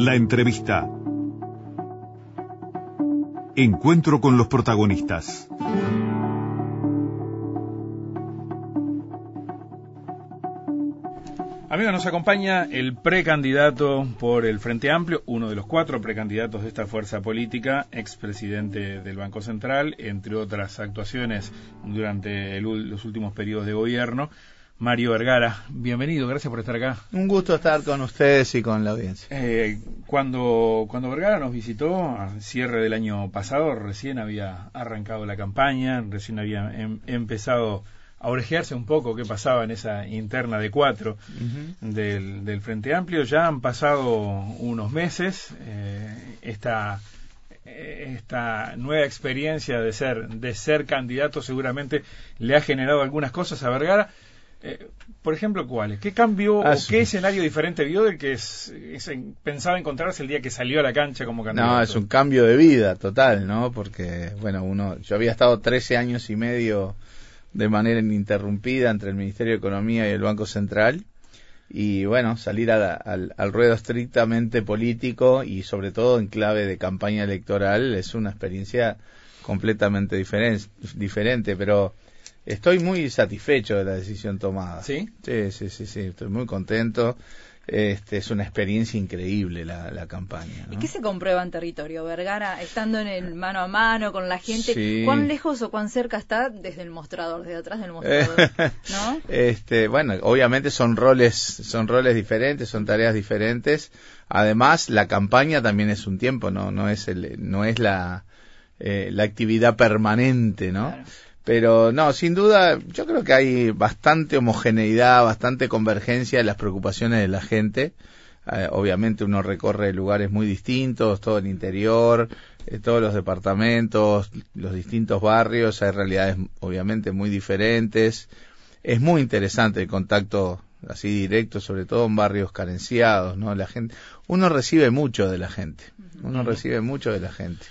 La entrevista. Encuentro con los protagonistas. Amigos, nos acompaña el precandidato por el Frente Amplio, uno de los cuatro precandidatos de esta fuerza política, expresidente del Banco Central, entre otras actuaciones durante los últimos periodos de gobierno. Mario Vergara, bienvenido, gracias por estar acá. Un gusto estar con ustedes y con la audiencia. Eh, cuando, cuando Vergara nos visitó, al cierre del año pasado, recién había arrancado la campaña, recién había em, empezado a orejearse un poco qué pasaba en esa interna de cuatro del, Frente Amplio. Ya han pasado unos meses. Eh, esta, eh, esta nueva experiencia de ser, de ser candidato seguramente le ha generado algunas cosas a Vergara. Eh, por ejemplo, ¿cuáles? ¿Qué cambió Ah, o sí. qué escenario diferente vio del que es- es- pensaba encontrarse el día que salió a la cancha como candidato? No, es un cambio de vida total, ¿no? Porque, bueno, uno, yo había estado 13 años y medio de manera ininterrumpida entre el Ministerio de Economía y el Banco Central. Y bueno, salir a la- al, al ruedo estrictamente político y sobre todo en clave de campaña electoral es una experiencia completamente diferen- diferente, pero estoy muy satisfecho de la decisión tomada. ¿Sí? Sí, sí, sí, sí, estoy muy contento. Este, es una experiencia increíble la, la campaña. ¿Y qué se comprueba en territorio? Vergara, estando en el mano a mano con la gente, Sí. ¿cuán lejos o cuán cerca está desde el mostrador, desde atrás del mostrador? ¿No? Este, bueno, obviamente son roles, son roles diferentes, son tareas diferentes. Además, la campaña también es un tiempo, no, no es el, no es la, eh, la actividad permanente, ¿no? Claro. Pero no, sin duda, yo creo que hay bastante homogeneidad, bastante convergencia en las preocupaciones de la gente. Eh, obviamente uno recorre lugares muy distintos, todo el interior, eh, todos los departamentos, los distintos barrios, hay realidades obviamente muy diferentes. Es muy interesante el contacto así directo, sobre todo en barrios carenciados, ¿no? La gente, uno recibe mucho de la gente, uno recibe mucho de la gente.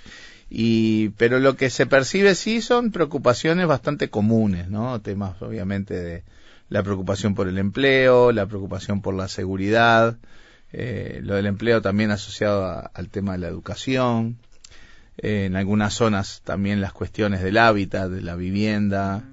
Y, pero lo que se percibe sí son preocupaciones bastante comunes, ¿no? Temas obviamente de la preocupación por el empleo, la preocupación por la seguridad, eh, lo del empleo también asociado a- al tema de la educación, eh, en algunas zonas también las cuestiones del hábitat, de la vivienda,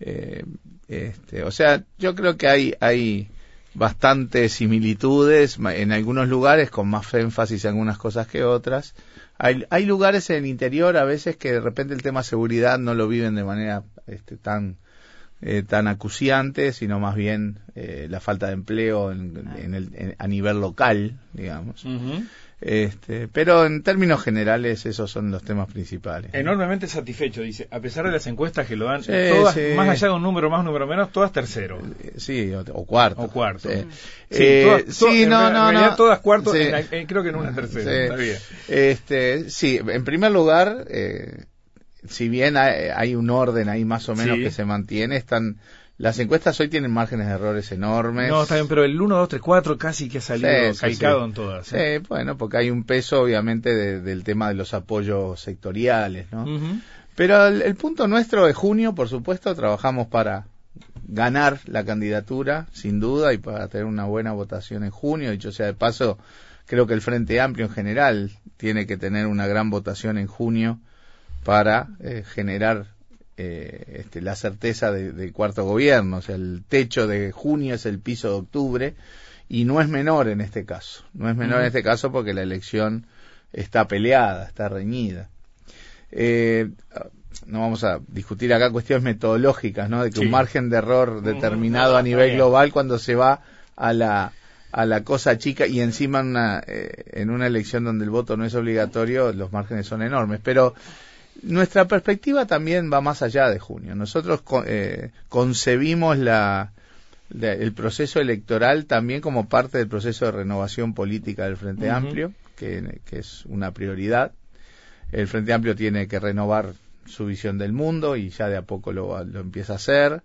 eh, este, o sea, yo creo que hay, hay bastantes similitudes, en algunos lugares con más énfasis en algunas cosas que otras. Hay, hay lugares en el interior a veces que de repente el tema seguridad no lo viven de manera este, tan eh, tan acuciante, sino más bien eh, la falta de empleo en, el- en- a nivel local, digamos. Este, pero en términos generales esos son los temas principales. ¿no? Enormemente satisfecho, dice, a pesar de las encuestas que lo dan, Sí, todas, sí. más allá de un número más, número menos, todas tercero. Eh, Sí, o, o cuarto. O cuarto. Sí, Eh, todas- en no, no, realidad no. todas en la- en- creo que en una tercera. Sí. Está bien. Este, sí, en primer lugar, eh, si bien hay, hay un orden ahí más o menos que se mantiene, están las encuestas hoy tienen márgenes de errores enormes. No, está bien, pero el 1, 2, 3, 4 casi que ha salido Sí, sí, calcado sí. en todas. Sí, ¿eh? bueno, porque hay un peso obviamente de- del tema de los apoyos sectoriales, ¿no? Pero el, el punto nuestro de junio, por supuesto, trabajamos para ganar la candidatura, sin duda, y para tener una buena votación en junio. Dicho sea de paso, creo que el Frente Amplio en general tiene que tener una gran votación en junio para eh, generar eh, este, la certeza de- del cuarto gobierno. O sea, el techo de junio es el piso de octubre y no es menor en este caso. No es menor en este caso porque la elección está peleada, está reñida. Eh, no vamos a discutir acá cuestiones metodológicas, ¿no? De que Sí. un margen de error determinado a nivel global cuando se va a la a la cosa chica y encima en una, eh, en una elección donde el voto no es obligatorio, los márgenes son enormes. Pero nuestra perspectiva también va más allá de junio. Nosotros eh, concebimos la, la- el proceso electoral también como parte del proceso de renovación política del Frente. Amplio, que, que es una prioridad. El Frente Amplio tiene que renovar su visión del mundo y ya de a poco lo, lo empieza a hacer.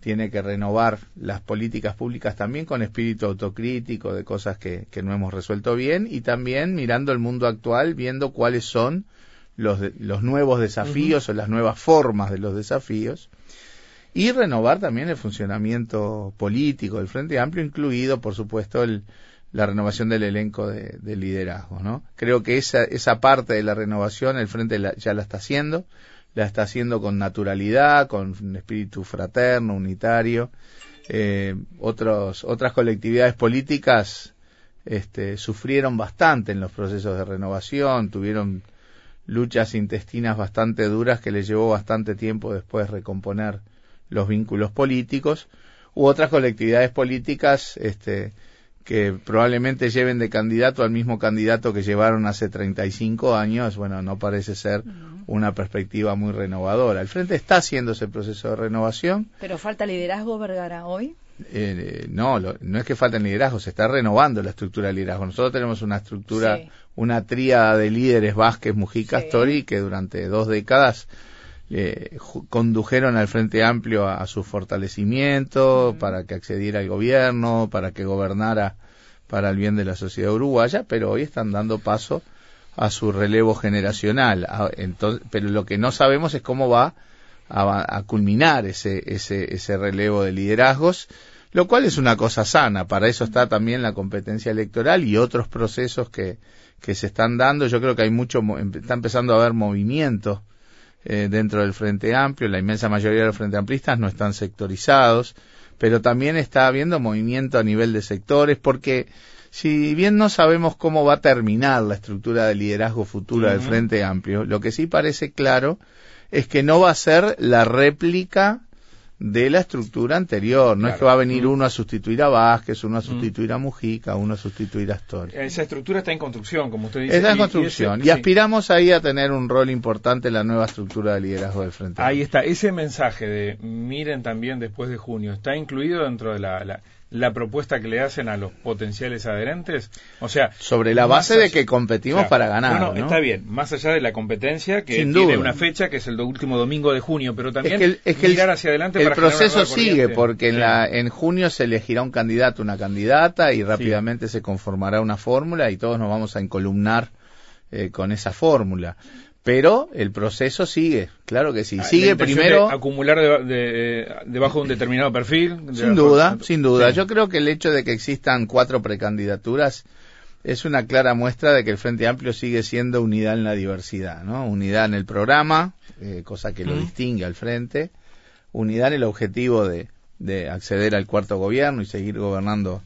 Tiene que renovar las políticas públicas también con espíritu autocrítico de cosas que, que no hemos resuelto bien y también mirando el mundo actual, viendo cuáles son los, los nuevos desafíos o las nuevas formas de los desafíos y renovar también el funcionamiento político del Frente Amplio, incluido, por supuesto, el, la renovación del elenco de, de liderazgo, ¿no? Creo que esa, esa parte de la renovación el Frente la- ya la está haciendo, la está haciendo con naturalidad, con un espíritu fraterno, unitario. Eh, otros, otras colectividades políticas este, sufrieron bastante en los procesos de renovación, tuvieron luchas intestinas bastante duras que les llevó bastante tiempo después recomponer los vínculos políticos, u otras colectividades políticas este, que probablemente lleven de candidato al mismo candidato que llevaron hace 35 años, bueno, no parece ser una perspectiva muy renovadora. El Frente está haciendo ese proceso de renovación, Pero falta liderazgo, Vergara, hoy. Eh, no, lo- no es que falten liderazgo, se está renovando la estructura de liderazgo. Nosotros tenemos una estructura, Sí. una tríada de líderes Vázquez, Mujica, Sí. Que durante dos décadas eh, condujeron al Frente Amplio a, a su fortalecimiento, para que accediera al gobierno, para que gobernara para el bien de la sociedad uruguaya, pero hoy están dando paso a su relevo generacional. A- entonces, pero lo que no sabemos es cómo va a, a culminar ese, ese, ese relevo de liderazgos, lo cual es una cosa sana. Para eso está también la competencia electoral y otros procesos que, que se están dando. Yo creo que hay mucho, empe- está empezando a haber movimiento eh, dentro del Frente Amplio. La inmensa mayoría de los Frente Amplistas no están sectorizados, pero también está habiendo movimiento a nivel de sectores porque si bien no sabemos cómo va a terminar la estructura de liderazgo futura del. Frente Amplio, lo que sí parece claro es que no va a ser la réplica de la estructura anterior. No es que va a venir Mm. uno a sustituir a Vázquez, uno a sustituir a Mujica, uno a sustituir a Astori. Esa estructura está en construcción, como usted dice. Está en y construcción. ese- Y sí. aspiramos ahí a tener un rol importante en la nueva estructura de liderazgo del Frente Ahí está, ese mensaje de miren también después de junio, ¿está incluido dentro de la, la, la propuesta que le hacen a los potenciales adherentes? O sea, Sobre la base de que competimos para ganar. No, no, ¿no? está bien, más allá de la competencia que Sin tiene duda. una fecha que es el último domingo de junio, pero también es que el, es que el- mirar hacia adelante el para proceso sigue porque en, la, en junio se elegirá un candidato, una candidata y rápidamente se conformará una fórmula y todos nos vamos a encolumnar eh, con esa fórmula. Pero el proceso sigue, claro que sí. Ah, Sigue primero... de acumular de- de- eh, debajo de un determinado perfil. Sin duda, sin duda. Sí. Yo creo que el hecho de que existan cuatro precandidaturas es una clara muestra de que el Frente Amplio sigue siendo unidad en la diversidad, ¿no? Unidad en el programa, eh, cosa que lo distingue al Frente, unidad en el objetivo de, de acceder al cuarto gobierno y seguir gobernando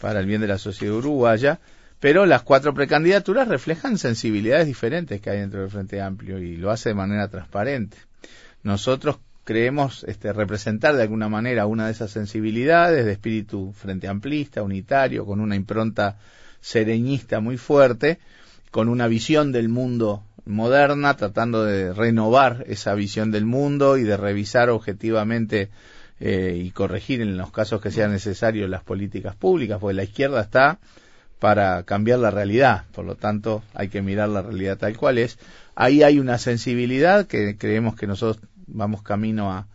para el bien de la sociedad uruguaya, pero las cuatro precandidaturas reflejan sensibilidades diferentes que hay dentro del Frente Amplio y lo hace de manera transparente. Nosotros creemos este, representar de alguna manera una de esas sensibilidades de espíritu frente amplista, unitario, con una impronta sereñista muy fuerte, con una visión del mundo moderna, tratando de renovar esa visión del mundo y de revisar objetivamente eh, y corregir en los casos que sea necesario las políticas públicas, porque la izquierda está para cambiar la realidad, por lo tanto hay que mirar la realidad tal cual es. Ahí hay una sensibilidad que creemos que nosotros vamos camino a,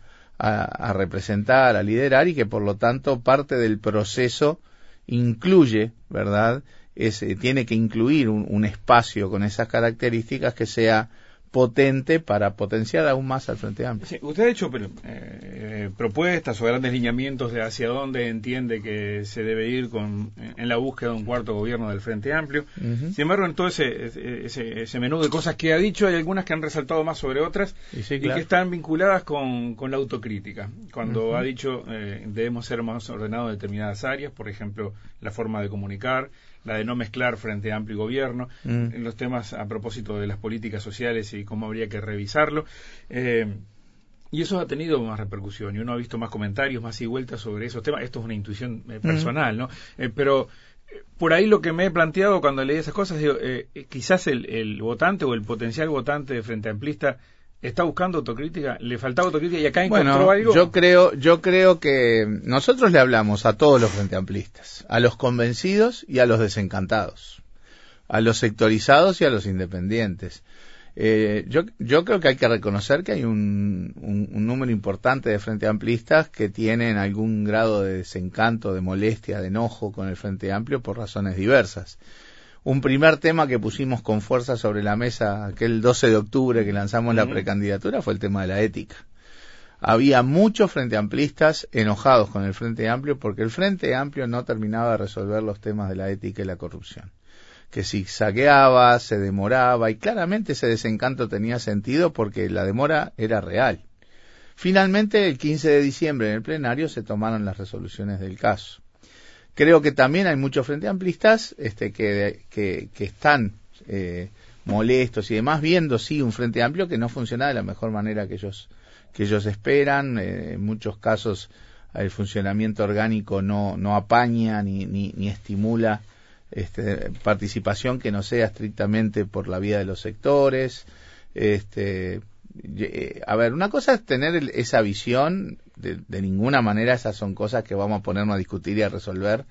representar, a liderar y que por lo tanto parte del proceso incluye, ¿verdad? Es, eh, tiene que incluir un, un espacio con esas características que sea potente para potenciar aún más al Frente Amplio. Sí, usted ha hecho eh, propuestas o grandes lineamientos de hacia dónde entiende que se debe ir con, en la búsqueda de un cuarto gobierno del Frente Amplio. Sin embargo, en todo ese, ese, ese menú de cosas que ha dicho, hay algunas que han resaltado más sobre otras Y sí, y que están vinculadas con, con la autocrítica. Cuando ha dicho eh, debemos ser más ordenados en determinadas áreas, por ejemplo, la forma de comunicar, la de no mezclar Frente Amplio y Gobierno, Mm. en los temas a propósito de las políticas sociales y cómo habría que revisarlo. Eh, y eso ha tenido más repercusión y uno ha visto más comentarios, más y vueltas sobre esos temas. Esto es una intuición eh, personal, ¿no? Eh, pero eh, por ahí lo que me he planteado cuando leí esas cosas, digo, quizás el, el votante o el potencial votante de Frente Amplista está buscando autocrítica, le faltaba autocrítica y acá encontró Bueno, algo. yo creo, yo creo que nosotros le hablamos a todos los frente amplistas, a los convencidos y a los desencantados, a los sectorizados y a los independientes. Eh, yo, yo creo que hay que reconocer que hay un, un, un número importante de frente amplistas que tienen algún grado de desencanto, de molestia, de enojo con el Frente Amplio por razones diversas. Un primer tema que pusimos con fuerza sobre la mesa aquel 12 de octubre que lanzamos la precandidatura fue el tema de la ética había muchos frente amplistas enojados con el Frente Amplio porque el Frente Amplio no terminaba de resolver los temas de la ética y la corrupción. Que si saqueaba, se demoraba y claramente ese desencanto tenía sentido porque la demora era real. Finalmente, el 15 de diciembre en el plenario se tomaron las resoluciones del caso. Creo que también hay muchos frente amplistas este, que, que, están eh, molestos y demás, viendo sí un frente amplio que no funciona de la mejor manera que ellos que ellos esperan. Eh, en muchos casos el funcionamiento orgánico no, no apaña ni, ni, ni estimula este, participación que no sea estrictamente por la vía de los sectores. Este, eh, a ver, una cosa es tener esa visión, de, de, ninguna manera esas son cosas que vamos a ponernos a discutir y a resolver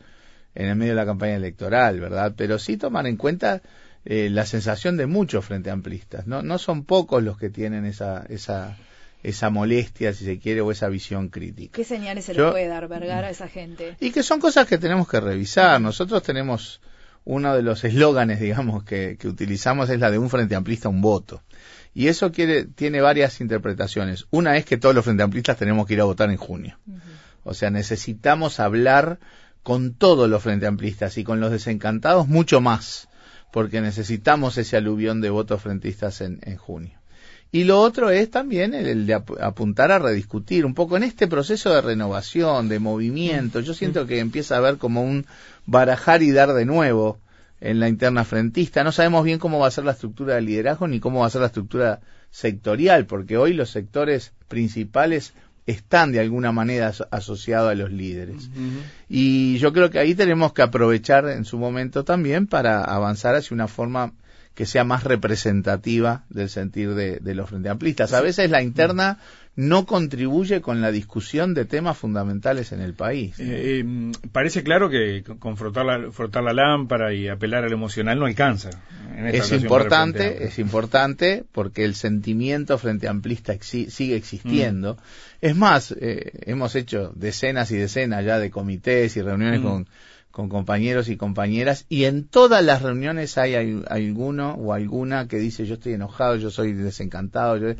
en el medio de la campaña electoral, ¿verdad? Pero sí tomar en cuenta eh, la sensación de muchos frente amplistas. No, no son pocos los que tienen esa, esa, esa molestia, si se quiere, o esa visión crítica. ¿Qué señales se Yo, le puede dar Vergara a esa gente? Y que son cosas que tenemos que revisar. Nosotros tenemos uno de los eslóganes, digamos, que, que, utilizamos es la de un frente amplista, un voto. Y eso quiere, tiene varias interpretaciones. Una es que todos los frente amplistas tenemos que ir a votar en junio. Uh -huh. O sea, necesitamos hablar con todos los frente amplistas y con los desencantados mucho más, porque necesitamos ese aluvión de votos frentistas en, en junio. Y lo otro es también el, el, de apuntar a rediscutir un poco en este proceso de renovación, de movimiento. Yo siento que empieza a haber como un barajar y dar de nuevo en la interna frentista. No sabemos bien cómo va a ser la estructura de liderazgo ni cómo va a ser la estructura sectorial, porque hoy los sectores principales están de alguna manera asociados a los líderes. Uh -huh. Y yo creo que ahí tenemos que aprovechar en su momento también para avanzar hacia una forma que sea más representativa del sentir de, de los frente amplistas. A veces la interna no contribuye con la discusión de temas fundamentales en el país. Eh, eh, parece claro que con frotar la, frotar la lámpara y apelar al emocional no alcanza. es importante, es importante porque el sentimiento frente amplista exi sigue existiendo. Mm. Es más, eh, hemos hecho decenas y decenas ya de comités y reuniones mm. con con compañeros y compañeras y en todas las reuniones hay, hay, alguno o alguna que dice yo estoy enojado, yo soy desencantado, yo...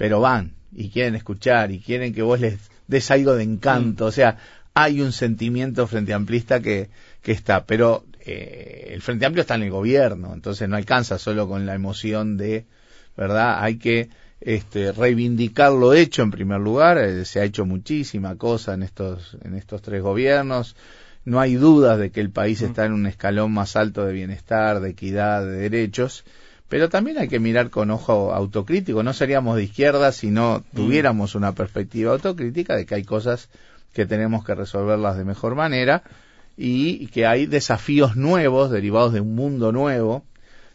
pero van y quieren escuchar y quieren que vos les des algo de encanto, mm. o sea, hay un sentimiento frente amplista que, que está, pero eh, el Frente Amplio está en el gobierno, entonces no alcanza solo con la emoción de, ¿verdad? Hay que este, reivindicar lo hecho en primer lugar, eh, se ha hecho muchísima cosa en estos, en estos tres gobiernos, no hay dudas de que el país está en un escalón más alto de bienestar, de equidad, de derechos, pero también hay que mirar con ojo autocrítico. No seríamos de izquierda si no tuviéramos una perspectiva autocrítica de que hay cosas que tenemos que resolverlas de mejor manera y que hay desafíos nuevos derivados de un mundo nuevo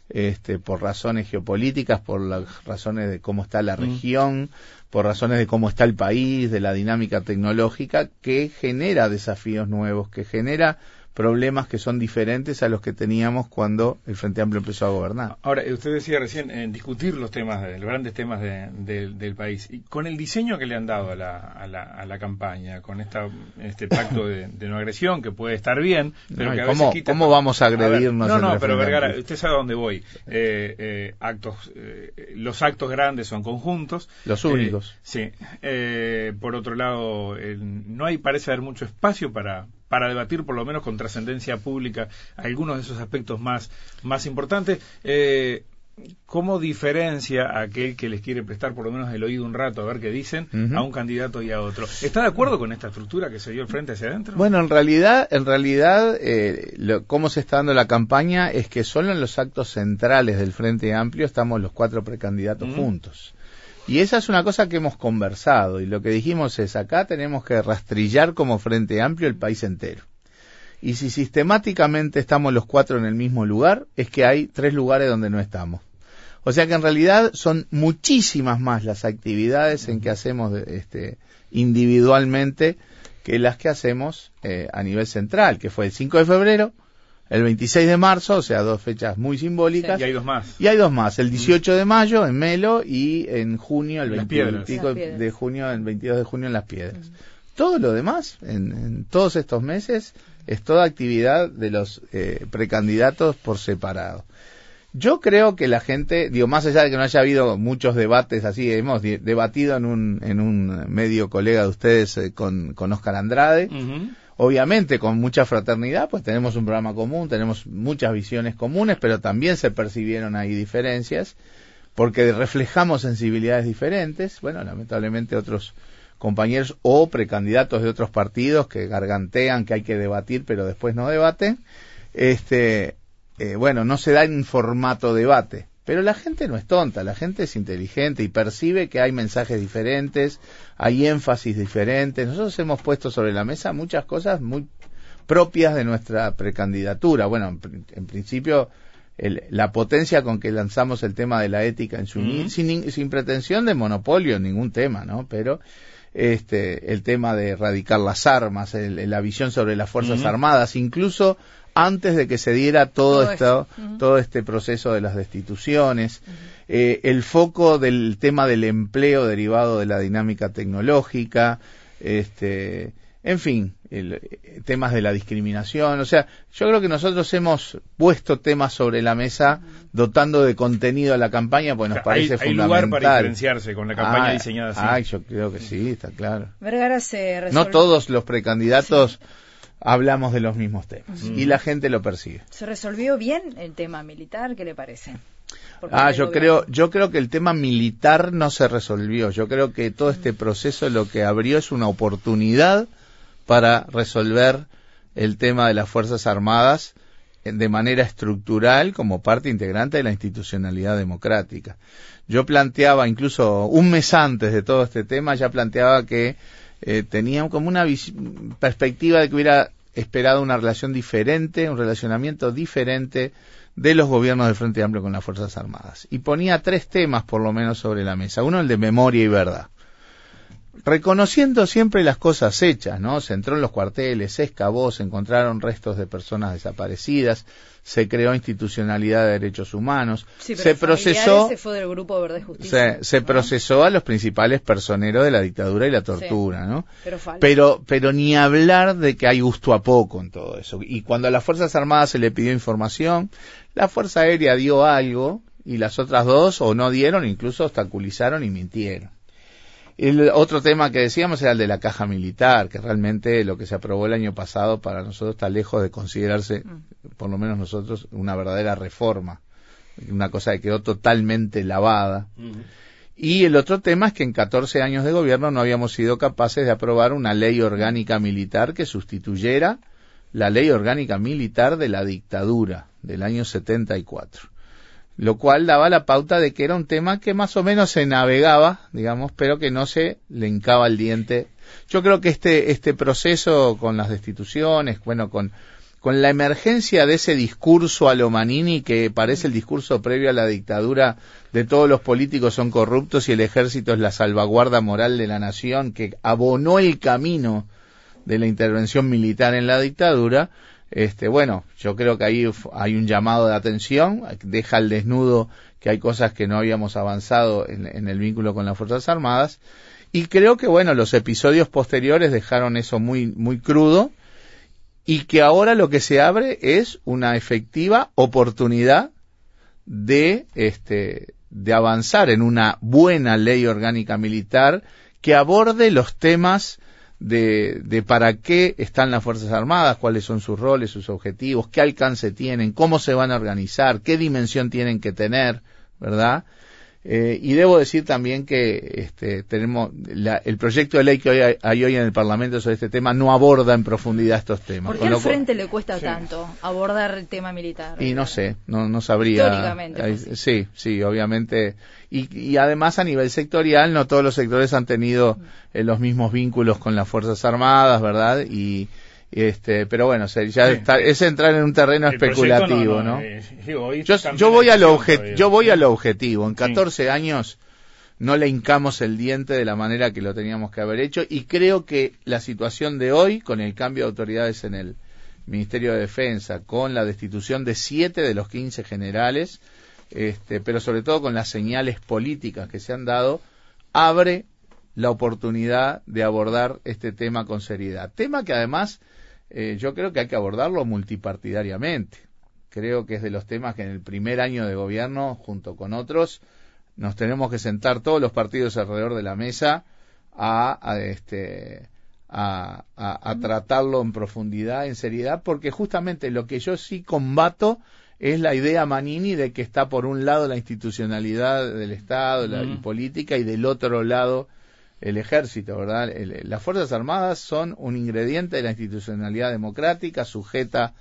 este, por razones geopolíticas, por las razones de cómo está la región, por razones de cómo está el país, de la dinámica tecnológica, que genera desafíos nuevos, que genera problemas que son diferentes a los que teníamos cuando el Frente Amplio empezó a gobernar. Ahora, usted decía recién en discutir los temas, los grandes temas de, de, del país. Y con el diseño que le han dado a la, a la, a la campaña, con esta, este pacto de, de, no agresión, que puede estar bien, pero no, que a ¿cómo, veces quita... ¿Cómo vamos a agredirnos? A ver, no, no, pero Vergara, usted sabe a dónde voy. Eh, eh, actos, eh, los actos grandes son conjuntos. Los únicos. sí. Eh, por otro lado, no hay, parece haber mucho espacio para para debatir por lo menos con trascendencia pública algunos de esos aspectos más, más importantes. Eh, ¿Cómo diferencia a aquel que les quiere prestar por lo menos el oído un rato a ver qué dicen uh -huh. a un candidato y a otro? ¿Está de acuerdo con esta estructura que se dio el frente hacia adentro? Bueno, en realidad, en realidad, eh, lo, cómo se está dando la campaña es que solo en los actos centrales del Frente Amplio estamos los cuatro precandidatos uh -huh. juntos. Y esa es una cosa que hemos conversado y lo que dijimos es acá tenemos que rastrillar como Frente Amplio el país entero. Y si sistemáticamente estamos los cuatro en el mismo lugar, es que hay tres lugares donde no estamos. O sea que en realidad son muchísimas más las actividades en que hacemos este, individualmente que las que hacemos eh, a nivel central, que fue el 5 de febrero, el 26 de marzo, o sea, dos fechas muy simbólicas. Sí, y hay dos más. Y hay dos más, el 18 de mayo en Melo y en junio, el 25 de junio, el 22 de junio en Las Piedras. Mm. Todo lo demás, en, en, todos estos meses, es toda actividad de los eh, precandidatos por separado. Yo creo que la gente, digo, más allá de que no haya habido muchos debates así, hemos debatido en un, en un medio colega de ustedes eh, con, con Oscar Andrade. Obviamente con mucha fraternidad, pues tenemos un programa común, tenemos muchas visiones comunes, pero también se percibieron ahí diferencias, porque reflejamos sensibilidades diferentes, bueno, lamentablemente otros compañeros o precandidatos de otros partidos que gargantean que hay que debatir, pero después no debaten, este, eh, bueno, no se da en formato debate. Pero la gente no es tonta, la gente es inteligente y percibe que hay mensajes diferentes, hay énfasis diferentes. Nosotros hemos puesto sobre la mesa muchas cosas muy propias de nuestra precandidatura. Bueno, en, en principio, el- la potencia con que lanzamos el tema de la ética en su sin, sin pretensión de monopolio en ningún tema, ¿no? Pero este, el tema de erradicar las armas, el- la visión sobre las Fuerzas. Armadas, incluso antes de que se diera todo, Todo esto, todo este proceso de las destituciones, eh, el foco del tema del empleo derivado de la dinámica tecnológica, este, en fin, el, eh, temas de la discriminación. O sea, yo creo que nosotros hemos puesto temas sobre la mesa dotando de contenido a la campaña, pues nos hay, parece hay fundamental. lugar para diferenciarse con la campaña Ah, diseñada así. Ay, yo creo que sí, está claro. Vergara se resolvió, No todos los precandidatos hablamos de los mismos temas Mm. y la gente lo percibe. se resolvió bien el tema militar, ¿qué le parece? Ah, yo gobierno. creo, yo creo que el tema militar no se resolvió. Yo creo que todo este proceso lo que abrió es una oportunidad para resolver el tema de las Fuerzas Armadas de manera estructural como parte integrante de la institucionalidad democrática. Yo planteaba, incluso un mes antes de todo este tema, ya planteaba que eh, tenían como una perspectiva de que hubiera esperado una relación diferente, un relacionamiento diferente de los gobiernos del Frente Amplio con las Fuerzas Armadas. Y ponía tres temas por lo menos sobre la mesa. Uno el de memoria y verdad. Reconociendo siempre las cosas hechas, ¿no? Se entró en los cuarteles, se excavó, se encontraron restos de personas desaparecidas, se creó institucionalidad de derechos humanos, Sí, se procesó Se fue del grupo Verde Justicia. se, se ¿no? procesó a los principales personeros de la dictadura y la tortura, ¿no? Pero. Pero, pero ni hablar de que hay gusto a poco en todo eso. Y cuando a las Fuerzas Armadas se le pidió información, la Fuerza Aérea dio algo y las otras dos o no dieron, incluso obstaculizaron y mintieron. El otro tema que decíamos era el de la caja militar, que realmente lo que se aprobó el año pasado para nosotros está lejos de considerarse, por lo menos nosotros, una verdadera reforma. Una cosa que quedó totalmente lavada. Ujú. Y el otro tema es que en 14 años de gobierno no habíamos sido capaces de aprobar una ley orgánica militar que sustituyera la ley orgánica militar de la dictadura del año 74. Lo cual daba la pauta de que era un tema que más o menos se navegaba, digamos, pero que no se le hincaba el diente. Yo creo que este, este proceso con las destituciones, bueno, con, con la emergencia de ese discurso a lo Manini que parece el discurso previo a la dictadura de todos los políticos son corruptos y el ejército es la salvaguarda moral de la nación que abonó el camino de la intervención militar en la dictadura, este, bueno, yo creo que ahí hay un llamado de atención, deja al desnudo que hay cosas que no habíamos avanzado en, en el vínculo con las Fuerzas Armadas, y creo que, bueno, los episodios posteriores dejaron eso muy, muy crudo, y que ahora lo que se abre es una efectiva oportunidad de, este, de avanzar en una buena ley orgánica militar que aborde los temas de, de para qué están las Fuerzas Armadas, cuáles son sus roles, sus objetivos, qué alcance tienen, cómo se van a organizar, qué dimensión tienen que tener, ¿verdad? Eh, y debo decir también que este, tenemos la- el proyecto de ley que hoy hay, hay hoy en el Parlamento sobre este tema no aborda en profundidad estos temas. ¿Por qué al frente le cuesta Sí. tanto abordar el tema militar? y no sé, no, no sabría. Históricamente, pues, sí, sí, obviamente. Y, y además a nivel sectorial, no todos los sectores han tenido eh, los mismos vínculos con las Fuerzas Armadas, ¿verdad? Y este, pero bueno, ya está- es entrar en un terreno El especulativo, ¿no? eh, digo, Yo, yo voy a lo discusión obje- todavía. yo voy a lo objetivo. En Sí. 14 años no le hincamos el diente de la manera que lo teníamos que haber hecho y creo que la situación de hoy, con el cambio de autoridades en el Ministerio de Defensa, con la destitución de siete de los 15 generales, este, pero sobre todo con las señales políticas que se han dado, abre la oportunidad de abordar este tema con seriedad. Tema que además eh, yo creo que hay que abordarlo multipartidariamente. creo que es de los temas que en el primer año de gobierno, junto con otros, nos tenemos que sentar todos los partidos alrededor de la mesa a, a este a, a, tratarlo en profundidad, en seriedad, porque justamente lo que yo sí combato es la idea Manini de que está por un lado la institucionalidad del Estado la, y política y del otro lado el ejército, ¿verdad? las Fuerzas Armadas son un ingrediente de la institucionalidad democrática sujeta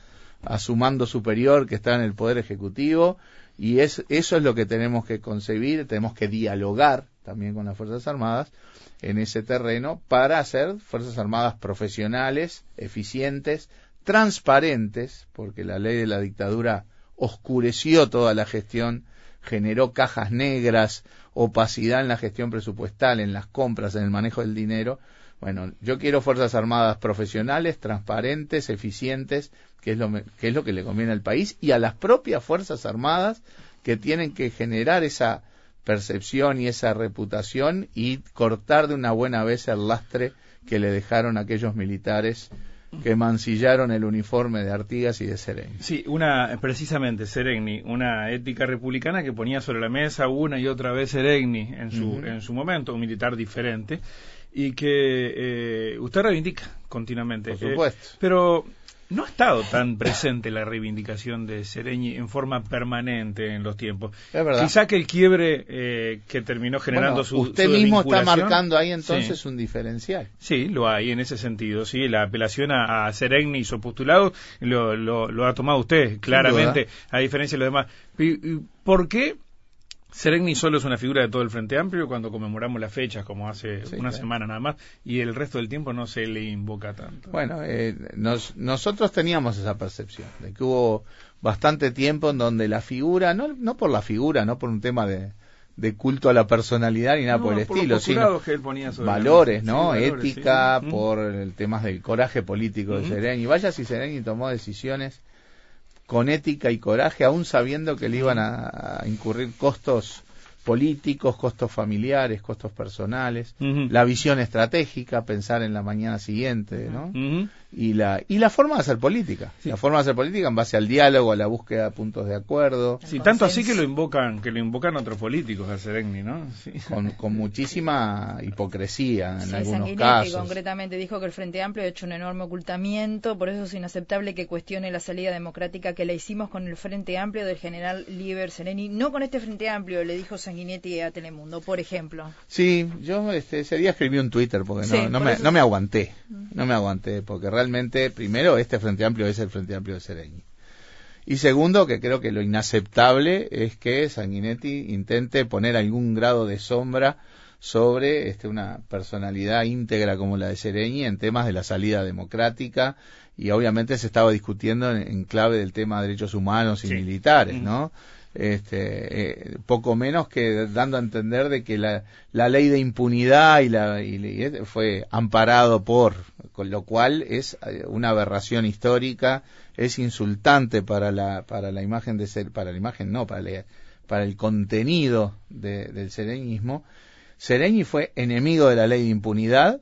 a su mando superior que está en el Poder Ejecutivo y es, eso es lo que tenemos que concebir, tenemos que dialogar también con las Fuerzas Armadas en ese terreno para hacer Fuerzas Armadas profesionales, eficientes, transparentes, porque la ley de la dictadura oscureció toda la gestión, generó cajas negras, opacidad en la gestión presupuestal, en las compras, en el manejo del dinero. Bueno, yo quiero Fuerzas Armadas profesionales, transparentes, eficientes, que es lo, que es lo que le conviene al país y a las propias Fuerzas Armadas que tienen que generar esa percepción y esa reputación y cortar de una buena vez el lastre que le dejaron aquellos militares que mancillaron el uniforme de Artigas y de Sereni. Sí, una, precisamente, Sereni, una ética republicana que ponía sobre la mesa una y otra vez Sereni en su, en su momento, un militar diferente, y que eh, usted reivindica continuamente. Por supuesto. Eh, pero no ha estado tan presente la reivindicación de Sereñi en forma permanente en los tiempos. Es verdad. Quizá que el quiebre eh, que terminó generando su Usted mismo está marcando ahí entonces un diferencial. Sí, lo hay en ese sentido. Sí, la apelación a, a y su postulado lo, lo, ha tomado usted claramente, a diferencia de los demás. ¿Por qué Seregni solo es una figura de todo el Frente Amplio cuando conmemoramos las fechas, como hace una semana nada más, y el resto del tiempo no se le invoca tanto. Bueno, eh, nosotros teníamos esa percepción de que hubo bastante tiempo en donde la figura, no, no por la figura, no por un tema de, culto a la personalidad ni nada por el estilo, sino valores, ¿no? Ética, por el tema del coraje político de Seregni. Vaya si Seregni tomó decisiones con ética y coraje, aún sabiendo que le iban a, incurrir costos políticos, costos familiares, costos personales, la visión estratégica, pensar en la mañana siguiente, ¿no? Y la y la forma de hacer política. La forma de hacer política en base al diálogo a la búsqueda de puntos de acuerdo. Sí tanto así que lo invocan que lo invocan otros políticos a Serengni no con, con, muchísima hipocresía en algunos casos. concretamente dijo que el Frente Amplio ha hecho un enorme ocultamiento por eso es inaceptable que cuestione la salida democrática que la hicimos con el Frente Amplio del general Liber Sereni no con este Frente Amplio le dijo Sanguinetti a Telemundo por ejemplo. Sí yo este, ese día escribí un Twitter porque no, no, me, no me aguanté no me aguanté porque realmente realmente, primero, este Frente Amplio es el Frente Amplio de Sereñi. Y segundo, que creo que lo inaceptable es que Sanguinetti intente poner algún grado de sombra sobre este, una personalidad íntegra como la de Sereñi en temas de la salida democrática y obviamente se estaba discutiendo en, clave del tema de derechos humanos y militares, ¿no? Este, eh, poco menos que dando a entender de que la, la ley de impunidad y la y, fue amparado por, con lo cual es eh, una aberración histórica, es insultante para la para la imagen de ser, para la imagen no, para para el contenido del sereñismo. Sereñi fue enemigo de la ley de impunidad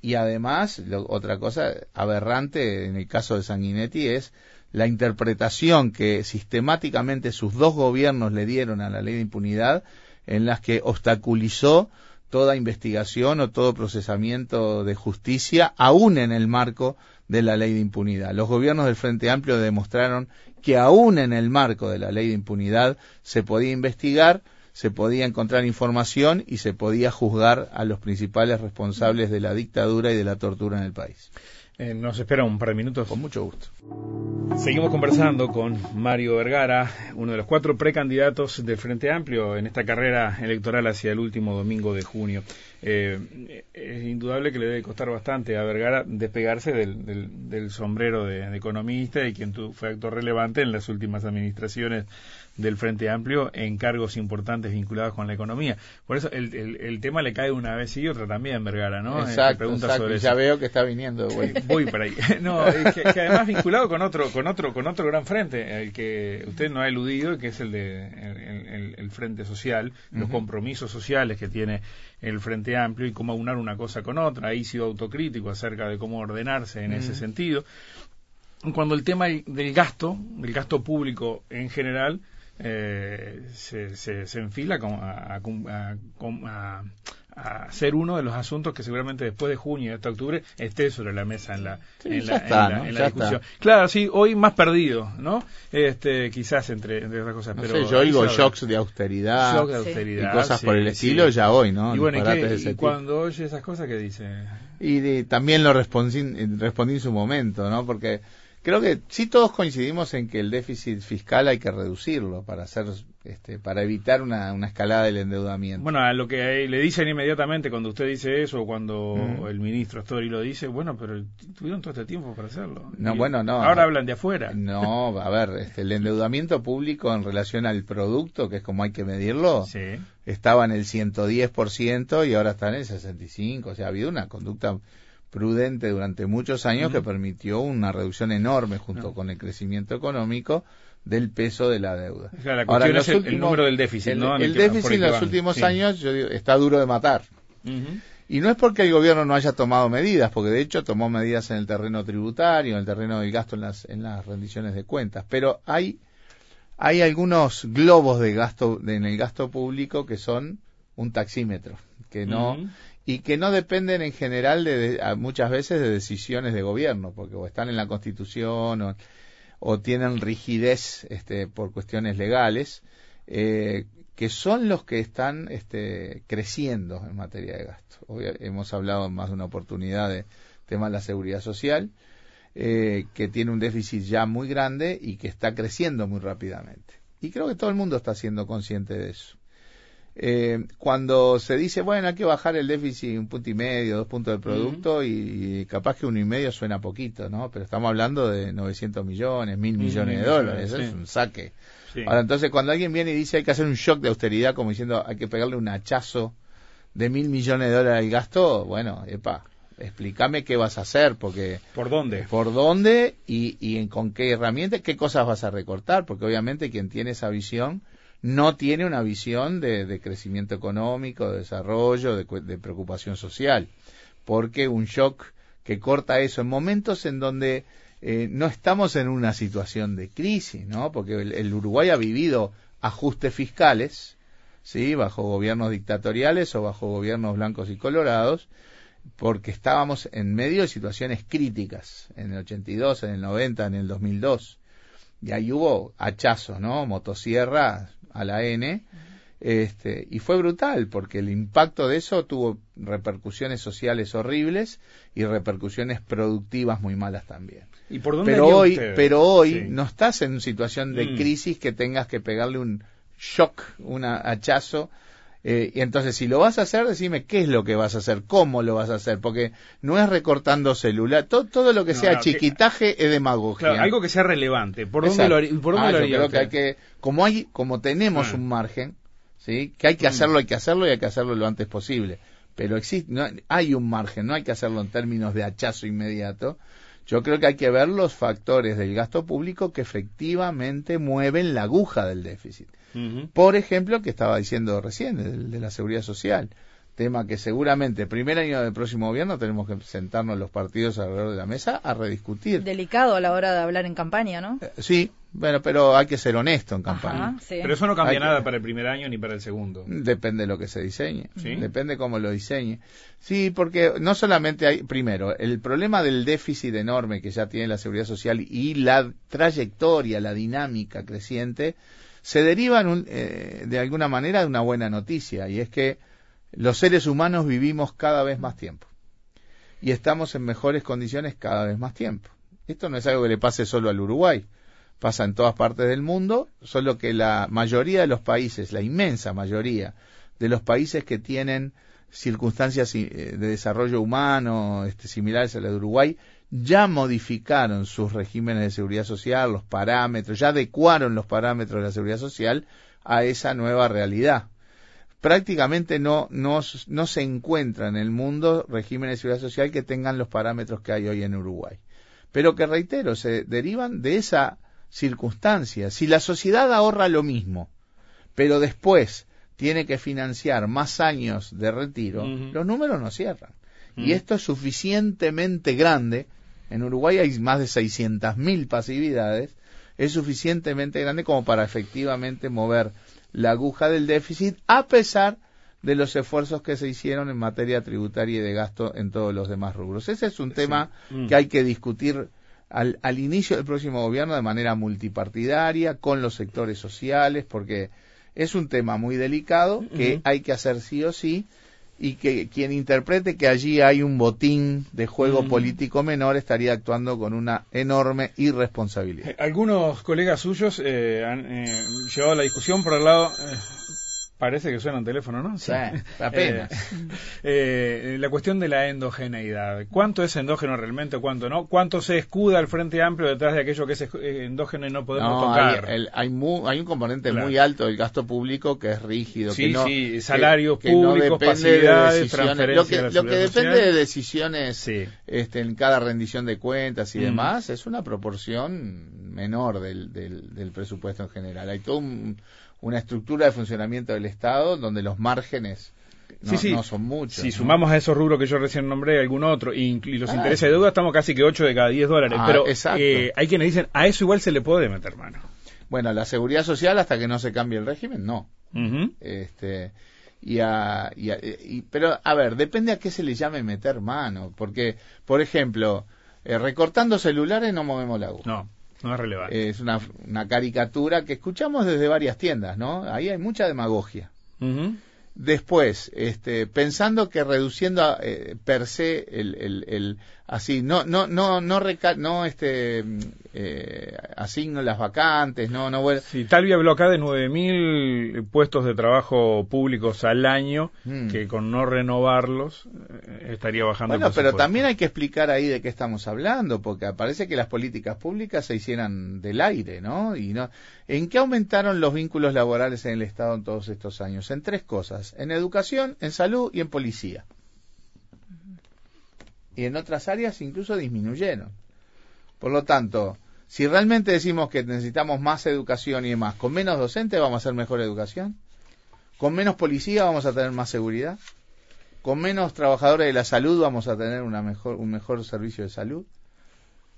y además otra cosa aberrante en el caso de Sanguinetti es la interpretación que sistemáticamente sus dos gobiernos le dieron a la ley de impunidad, en las que obstaculizó toda investigación o todo procesamiento de justicia, aún en el marco de la ley de impunidad. Los gobiernos del Frente Amplio demostraron que aún en el marco de la ley de impunidad se podía investigar, se podía encontrar información y se podía juzgar a los principales responsables de la dictadura y de la tortura en el país. Eh, nos espera un par de minutos. Con mucho gusto. Seguimos conversando con Mario Vergara, uno de los cuatro precandidatos del Frente Amplio en esta carrera electoral hacia el último domingo de junio. Eh, es indudable que le debe costar bastante a Vergara despegarse del, del, sombrero de, economista y quien fue actor relevante en las últimas administraciones del Frente Amplio en cargos importantes vinculados con la economía. Por eso el, el, tema le cae una vez y otra también, Vergara, ¿no? Exacto, ya veo que está viniendo. Voy, voy por ahí. No, que, además vinculado con otro, con otro, con otro gran frente, el que usted no ha eludido, que es el de el, Frente Social, los compromisos sociales que tiene el Frente Amplio y cómo aunar una cosa con otra. Ahí sido autocrítico acerca de cómo ordenarse en ese sentido. cuando el tema del gasto, del gasto público en general, eh, se, se, se, enfila a, a, a, ser uno de los asuntos que seguramente después de junio y hasta octubre esté sobre la mesa en la, Sí, en la, está, en la- ¿no? en la Ya discusión. está. Claro, sí, hoy más perdido, ¿no? Este, quizás entre, entre otras cosas. No pero sé, yo oigo shocks de austeridad Shock de Sí. austeridad, y cosas por el estilo ya hoy, ¿no? Y bueno, ¿y, qué- cuando oye esas cosas, ¿qué dice? Y de- también lo respondí, respondí en su momento, ¿no? Porque creo que sí todos coincidimos en que el déficit fiscal hay que reducirlo para hacer, este, para evitar una, una escalada del endeudamiento. Bueno, a lo que le dicen inmediatamente cuando usted dice eso o cuando Mm. el ministro Story lo dice, bueno, pero tuvieron todo este tiempo para hacerlo. No, Y bueno, no. Ahora hablan de afuera. No, a ver, este, el endeudamiento público en relación al producto, que es como hay que medirlo, Sí. estaba en el 110% y ahora está en el 65%. O sea, ha habido una conducta prudente durante muchos años que permitió una reducción enorme junto No. con el crecimiento económico del peso de la deuda. Claro, la Ahora, es el, el número del déficit, el, ¿no? El por déficit en que los van. últimos Sí. años yo digo, está duro de matar. Y no es porque el gobierno no haya tomado medidas, porque de hecho tomó medidas en el terreno tributario, en el terreno del gasto en las, en las rendiciones de cuentas, pero hay, hay algunos globos de gasto, de- en el gasto público que son un taxímetro, que no. Y que no dependen en general de, de- muchas veces de decisiones de gobierno, porque o están en la Constitución o, tienen rigidez este, por cuestiones legales, eh, que son los que están este, creciendo en materia de gasto. Hemos hablado más de una oportunidad de tema de la seguridad social, eh, que tiene un déficit ya muy grande y que está creciendo muy rápidamente. Y creo que todo el mundo está siendo consciente de eso. Eh, cuando se dice, bueno, hay que bajar el déficit un punto y medio, dos puntos de producto, y, y capaz que uno y medio suena poquito, ¿no? Pero estamos hablando de 900 millones, mil Mil millones de dólares, eso es un saque. Sí. Ahora, entonces, cuando alguien viene y dice hay que hacer un shock de austeridad, como diciendo hay que pegarle un hachazo de mil millones de dólares al gasto, bueno, epa, explícame qué vas a hacer, porque ¿Por dónde? por dónde y, y en, con qué herramientas, qué cosas vas a recortar, porque obviamente quien tiene esa visión no tiene una visión de, de crecimiento económico, de desarrollo, de, de preocupación social, porque un shock que corta eso en momentos en donde eh, no estamos en una situación de crisis, ¿no? Porque el, el Uruguay ha vivido ajustes fiscales, ¿sí? Bajo gobiernos dictatoriales o bajo gobiernos blancos y colorados, porque estábamos en medio de situaciones críticas, en el 82, en el 90, en el 2002. Y ahí hubo hachazos, ¿no? Motosierra a la N. Este, y fue brutal, porque el impacto de eso tuvo repercusiones sociales horribles y repercusiones productivas muy malas también. ¿Y por dónde Pero hoy, usted? pero hoy Sí. no estás en una situación de Mm. crisis que tengas que pegarle un shock, un hachazo. Eh, y entonces, si lo vas a hacer, decime qué es lo que vas a hacer, cómo lo vas a hacer, porque no es recortando celular, todo, todo lo que No, sea no, que- chiquitaje es demagogia. Claro, algo que sea relevante. ¿Por dónde lo haría, por dónde Ah, lo yo haría creo que hay que, como hay, como tenemos Ah. un margen, sí, que hay que Mm. hacerlo, hay que hacerlo y hay que hacerlo lo antes posible. Pero existe, no, hay un margen, no hay que hacerlo en términos de hachazo inmediato. Yo creo que hay que ver los factores del gasto público que efectivamente mueven la aguja del déficit. Por ejemplo, que estaba diciendo recién, el de la seguridad social. Tema que seguramente el primer año del próximo gobierno tenemos que sentarnos los partidos alrededor de la mesa a rediscutir. Delicado a la hora de hablar en campaña, ¿no? Eh, Sí, bueno, pero hay que ser honesto en campaña. Ajá, sí. Pero eso no cambia Hay que- nada para el primer año ni para el segundo. Depende de lo que se diseñe. ¿Sí? Depende cómo lo diseñe. Sí, porque no solamente hay, primero, el problema del déficit enorme que ya tiene la seguridad social y la trayectoria, la dinámica creciente, se derivan un- eh, de alguna manera de una buena noticia, y es que los seres humanos vivimos cada vez más tiempo. Y estamos en mejores condiciones cada vez más tiempo. Esto no es algo que le pase solo al Uruguay pasa en todas partes del mundo, solo que la mayoría de los países, la inmensa mayoría de los países que tienen circunstancias eh, de desarrollo humano este, similares a la de Uruguay, ya modificaron sus regímenes de seguridad social, los parámetros, ya adecuaron los parámetros de la seguridad social a esa nueva realidad. Prácticamente no, no, no se encuentra en el mundo regímenes de seguridad social que tengan los parámetros que hay hoy en Uruguay. Pero que reitero, se derivan de esa circunstancia. Si la sociedad ahorra lo mismo, pero después tiene que financiar más años de retiro, los números no cierran. Ujú. Y esto es suficientemente grande En Uruguay hay más de 600.000 pasividades, es suficientemente grande como para efectivamente mover la aguja del déficit, a pesar de los esfuerzos que se hicieron en materia tributaria y de gasto en todos los demás rubros. Ese es un tema Mm. que hay que discutir al, al inicio del próximo gobierno de manera multipartidaria, con los sectores sociales, porque es un tema muy delicado que hay que hacer sí o sí y que quien interprete que allí hay un botín de juego Mm. político menor estaría actuando con una enorme irresponsabilidad. Eh, Algunos colegas suyos eh, han eh, llevado la discusión por el lado. eh, parece que suena un teléfono, ¿no? Sí, apenas. Eh, eh, la cuestión de la endogeneidad. ¿Cuánto es endógeno realmente o cuánto no? ¿Cuánto se escuda el Frente Amplio detrás de aquello que es eh, endógeno y no podemos No, hay, tocar? el- hay, mu- hay un componente Claro. muy alto del gasto público que es rígido. Sí, que no, sí, que- salarios que no públicos, depende de decisiones. Lo que, de lo que depende social. de decisiones Sí. este, en cada rendición de cuentas y Mm. demás es una proporción menor del, del, del presupuesto en general. Hay toda una estructura de funcionamiento del Estado donde los márgenes no, Sí, sí. no son muchos. Si ¿no? sumamos a esos rubros que yo recién nombré, algún otro, y, y los Ah. intereses de deuda, estamos casi que 8 de cada 10 dólares. Ah, Pero eh, hay quienes dicen, a eso igual se le puede meter mano. Bueno, la seguridad social hasta que no se cambie el régimen, no. Este y a, y a- y- pero a ver depende a qué se le llame meter mano porque por ejemplo eh, recortando celulares no movemos la aguja No, no es relevante. es una, una caricatura que escuchamos desde varias tiendas no ahí hay mucha demagogia. Después este pensando que reduciendo eh, per se el, el, el- así no no no no reca- no este eh, asigno las vacantes no no vuel- Sí, Talvi habló acá de 9.000 puestos de trabajo públicos al año, Mm. que con no renovarlos eh, estaría bajando el Bueno, pero también hay que explicar ahí de qué estamos hablando, porque parece que las políticas públicas se hicieran del aire, ¿no? Y no, ¿en qué aumentaron los vínculos laborales en el Estado en todos estos años? En tres cosas: en educación, en salud y en policía. Y en otras áreas incluso disminuyeron. Por lo tanto, si realmente decimos que necesitamos más educación y demás, con menos docentes vamos a hacer mejor educación, con menos policía vamos a tener más seguridad, con menos trabajadores de la salud vamos a tener una mejor, un mejor servicio de salud.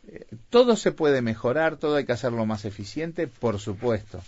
Eh, todo se puede mejorar, todo hay que hacerlo más eficiente, por supuesto.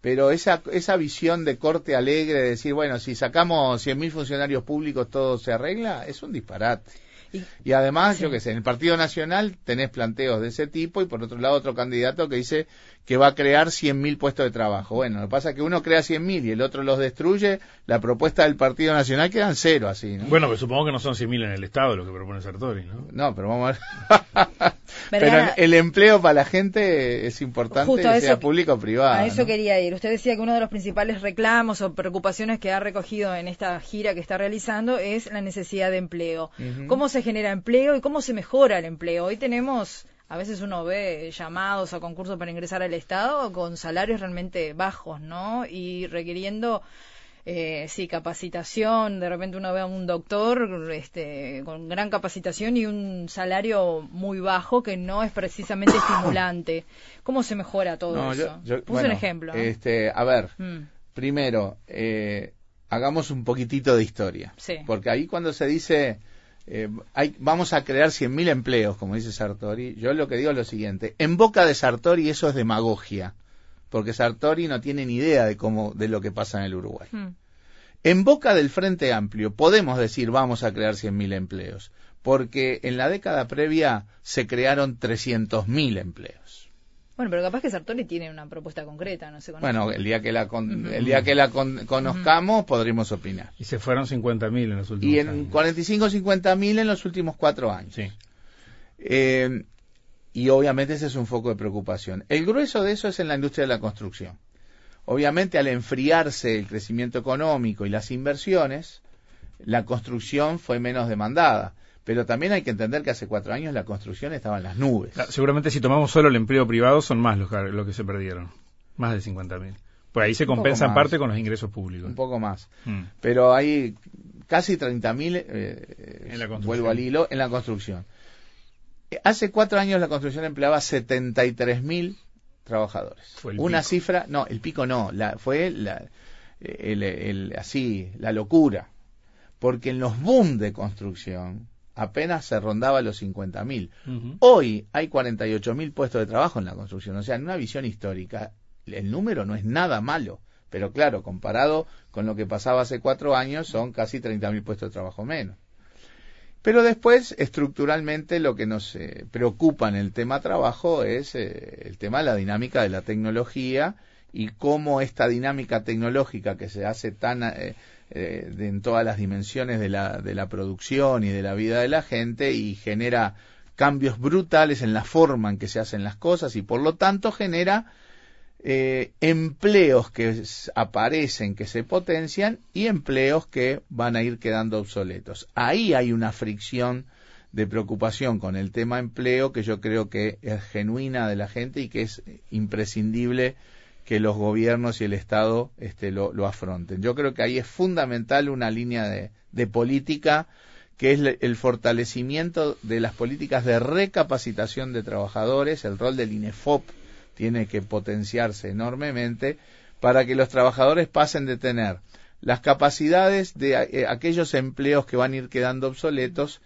Pero esa, esa visión de corte alegre de decir, bueno, si sacamos 100.000 funcionarios públicos todo se arregla, es un disparate. Y- Y además, Sí. yo que sé, en el Partido Nacional tenés planteos de ese tipo y por otro lado otro candidato que dice que va a crear 100.000 puestos de trabajo. Bueno, lo que pasa es que uno crea 100.000 y el otro los destruye, la propuesta del Partido Nacional quedan cero así, ¿no? Bueno, pero supongo que no son 100.000 en el Estado lo que propone Sartori, ¿no? No, pero vamos a ver. pero el empleo para la gente es importante, Justo a que eso- sea público o privado. A eso ¿no? quería ir. Usted decía que uno de los principales reclamos o preocupaciones que ha recogido en esta gira que está realizando es la necesidad de empleo. ¿Cómo se genera empleo y cómo se mejora el empleo? Hoy tenemos, a veces uno ve llamados a concursos para ingresar al Estado con salarios realmente bajos, ¿no? Y requiriendo eh, sí, capacitación, de repente uno ve a un doctor este, con gran capacitación y un salario muy bajo que no es precisamente estimulante. ¿Cómo se mejora todo No, eso? yo- yo- Puse bueno, un ejemplo. Este, a ver, Mm, primero, eh, hagamos un poquitito de historia. Sí. Porque ahí cuando se dice, eh, hay, vamos a crear 100.000 empleos, como dice Sartori, yo lo que digo es lo siguiente. En boca de Sartori eso es demagogia. Porque Sartori no tiene ni idea de cómo, de lo que pasa en el Uruguay. mm. En boca del Frente Amplio podemos decir vamos a crear 100.000 empleos, porque en la década previa se crearon 300.000 empleos. Bueno, pero capaz que Sartori tiene una propuesta concreta, no se conoce. Bueno, el día que la, con- Ujú. el día que la con- conozcamos podremos opinar. Y se fueron 50.000 en los últimos Y en años. 45 50.000 en los últimos cuatro años. Sí. Eh, y obviamente ese es un foco de preocupación. El grueso de eso es en la industria de la construcción. Obviamente al enfriarse el crecimiento económico y las inversiones, la construcción fue menos demandada. Pero también hay que entender que hace cuatro años la construcción estaba en las nubes. Seguramente si tomamos solo el empleo privado son más los que, los que se perdieron. Más de 50.000. Pues ahí se compensa en parte con los ingresos públicos. Un poco más. Mm. Pero hay casi 30.000, eh, construcción. vuelvo al hilo, en la construcción. Eh, Hace cuatro años la construcción empleaba 73.000 trabajadores. Fue el Una pico. cifra, no, el pico no, la, fue la, el, el- así, la locura. Porque en los boom de construcción, apenas se rondaba los 50.000. Ujú. Hoy hay 48.000 puestos de trabajo en la construcción. O sea, en una visión histórica, el número no es nada malo. Pero claro, comparado con lo que pasaba hace cuatro años, son casi 30.000 puestos de trabajo menos. Pero después, estructuralmente, lo que nos eh, preocupa en el tema trabajo es eh, el tema de la dinámica de la tecnología y cómo esta dinámica tecnológica que se hace tan eh, eh, de- en todas las dimensiones de la, de la producción y de la vida de la gente y genera cambios brutales en la forma en que se hacen las cosas y por lo tanto genera eh, empleos que aparecen, que se potencian y empleos que van a ir quedando obsoletos. Ahí hay una fricción de preocupación con el tema empleo que yo creo que es genuina de la gente y que es imprescindible que los gobiernos y el Estado este, lo, afronten. Yo creo que ahí es fundamental una línea de, política que es el fortalecimiento de las políticas de recapacitación de trabajadores, el rol del INEFOP tiene que potenciarse enormemente para que los trabajadores pasen de tener las capacidades de eh, aquellos empleos que van a ir quedando obsoletos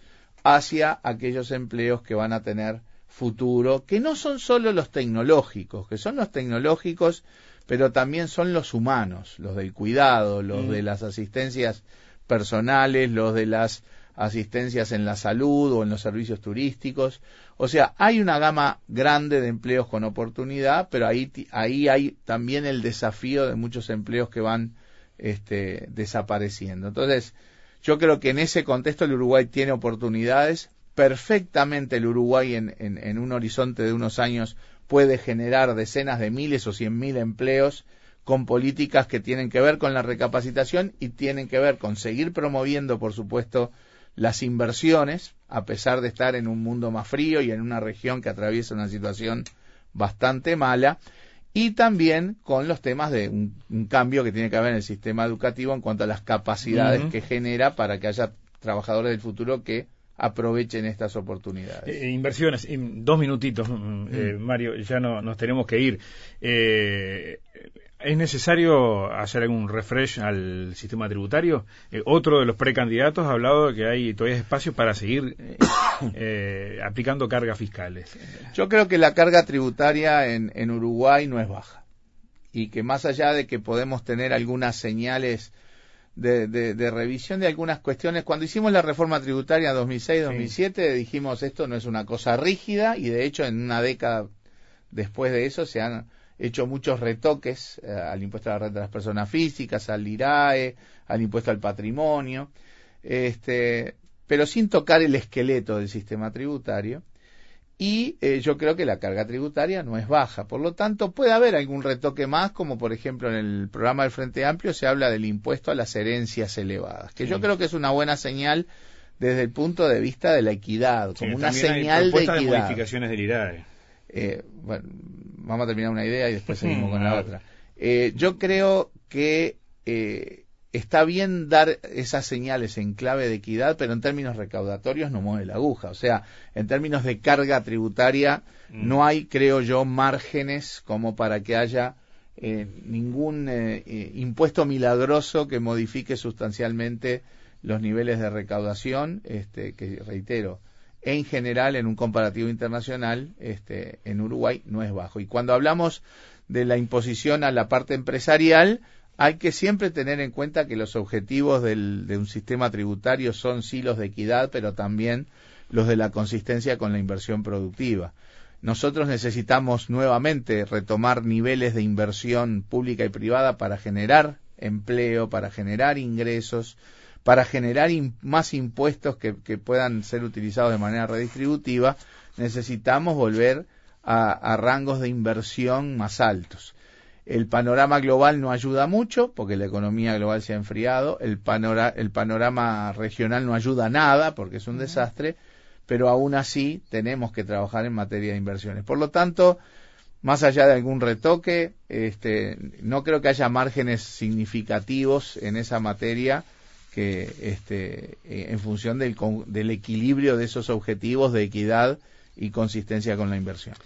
hacia aquellos empleos que van a tener futuro, que no son solo los tecnológicos, que son los tecnológicos, pero también son los humanos, los del cuidado, los Mm. de las asistencias personales, los de las asistencias en la salud o en los servicios turísticos. O sea, hay una gama grande de empleos con oportunidad, pero ahí, ahí hay también el desafío de muchos empleos que van este, desapareciendo. Entonces, yo creo que en ese contexto el Uruguay tiene oportunidades. Perfectamente el Uruguay en, en- en un horizonte de unos años puede generar decenas de miles o cien mil empleos con políticas que tienen que ver con la recapacitación y tienen que ver con seguir promoviendo, por supuesto, las inversiones, a pesar de estar en un mundo más frío y en una región que atraviesa una situación bastante mala, y también con los temas de un, un cambio que tiene que haber en el sistema educativo en cuanto a las capacidades que genera para que haya trabajadores del futuro que aprovechen estas oportunidades. Eh, inversiones, en dos minutitos, mm, eh, Mario, ya no, nos tenemos que ir. Eh, ¿Es necesario hacer algún refresh al sistema tributario? Eh, otro de los precandidatos ha hablado de que hay todavía espacio para seguir eh, eh, aplicando cargas fiscales. Yo creo que la carga tributaria en, en Uruguay no es baja y que más allá de que podemos tener algunas señales de, de- de revisión de algunas cuestiones, cuando hicimos la reforma tributaria 2006-2007 dijimos esto no es una cosa rígida y de hecho en una década después de eso se han hecho muchos retoques eh, al impuesto a la renta de las personas físicas, al IRAE, al impuesto al patrimonio, este, pero sin tocar el esqueleto del sistema tributario. Y eh, yo creo que la carga tributaria no es baja. Por lo tanto, puede haber algún retoque más, como por ejemplo en el programa del Frente Amplio se habla del impuesto a las herencias elevadas, que yo Sí. creo que es una buena señal desde el punto de vista de la equidad, Sí, como una también hay señal de propuestas de equidad. modificaciones del IRAE. Eh, bueno, vamos a terminar una idea y después seguimos con la otra. Eh, yo creo que eh, está bien dar esas señales en clave de equidad, pero en términos recaudatorios no mueve la aguja. O sea, en términos de carga tributaria, Mm. no hay, creo yo, márgenes como para que haya eh, ningún eh, eh, impuesto milagroso que modifique sustancialmente los niveles de recaudación, este, que reitero, en general, en un comparativo internacional, este, en Uruguay no es bajo. Y cuando hablamos de la imposición a la parte empresarial, hay que siempre tener en cuenta que los objetivos de un sistema tributario son sí los de equidad, pero también los de la consistencia con la inversión productiva. Nosotros necesitamos nuevamente retomar niveles de inversión pública y privada para generar empleo, para generar ingresos, para generar más impuestos que, puedan ser utilizados de manera redistributiva, necesitamos volver a rangos de inversión más altos. El panorama global no ayuda mucho porque la economía global se ha enfriado, el, panora- el panorama regional no ayuda nada porque es un desastre, pero aún así tenemos que trabajar en materia de inversiones. Por lo tanto, más allá de algún retoque, este, no creo que haya márgenes significativos en esa materia que este, eh, en función del, del equilibrio de esos objetivos de equidad y consistencia con la inversión.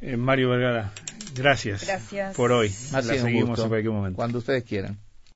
Eh, Mario Vergara, gracias, Gracias. por hoy. Ha La sido un seguimos gusto. en cualquier momento. Cuando ustedes quieran.